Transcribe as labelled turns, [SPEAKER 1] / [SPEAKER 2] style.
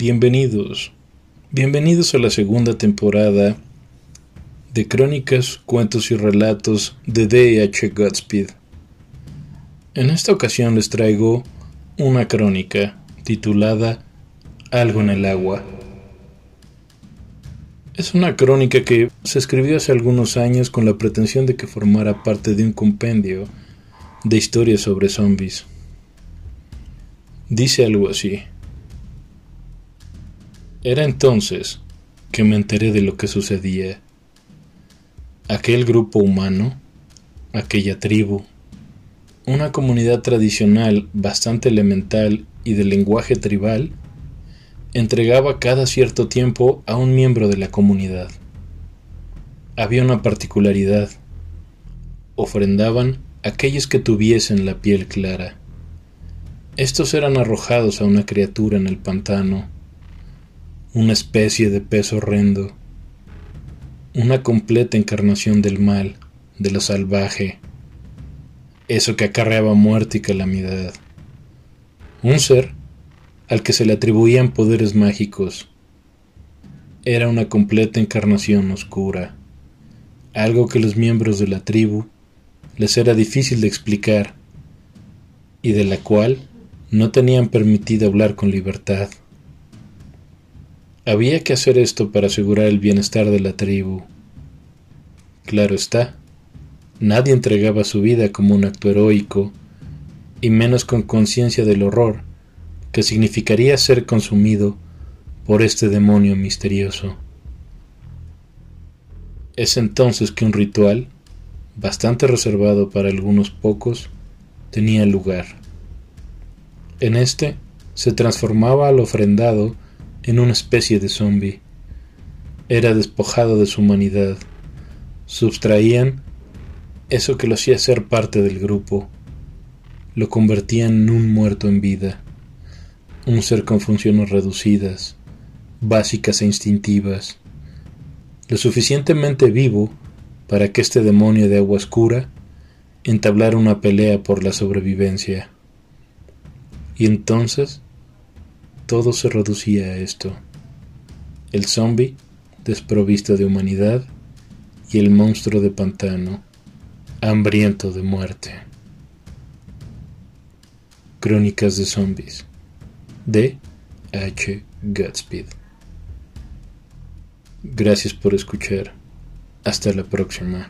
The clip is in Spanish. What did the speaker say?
[SPEAKER 1] Bienvenidos, bienvenidos a la segunda temporada de Crónicas, Cuentos y Relatos de D.H. Godspeed. En esta ocasión les traigo una crónica titulada Algo en el agua. Es una crónica que se escribió hace algunos años con la pretensión de que formara parte de un compendio de historias sobre zombies. Dice algo así. Era entonces que me enteré de lo que sucedía. Aquel grupo humano, aquella tribu, una comunidad tradicional bastante elemental y de lenguaje tribal, entregaba cada cierto tiempo a un miembro de la comunidad. Había una particularidad. Ofrendaban aquellos que tuviesen la piel clara. Estos eran arrojados a una criatura en el pantano, una especie de pez horrendo, una completa encarnación del mal, de lo salvaje, eso que acarreaba muerte y calamidad. Un ser al que se le atribuían poderes mágicos. Era una completa encarnación oscura, algo que los miembros de la tribu les era difícil de explicar y de la cual no tenían permitido hablar con libertad. Había que hacer esto para asegurar el bienestar de la tribu. Claro está, Nadie entregaba su vida como un acto heroico, y menos con conciencia del horror que significaría ser consumido por este demonio misterioso. Es entonces que un ritual, bastante reservado para algunos pocos, tenía lugar. En este se transformaba al ofrendado en una especie de zombi. Era despojado de su humanidad. Subtraían eso que lo hacía ser parte del grupo lo convertía en un muerto en vida, un ser con funciones reducidas, básicas e instintivas, lo suficientemente vivo para que este demonio de agua oscura entablara una pelea por la sobrevivencia. Y entonces todo se reducía a esto. El zombi desprovisto de humanidad y el monstruo de pantano hambriento de muerte. Crónicas de Zombies de H. Godspeed. Gracias por escuchar. Hasta la próxima.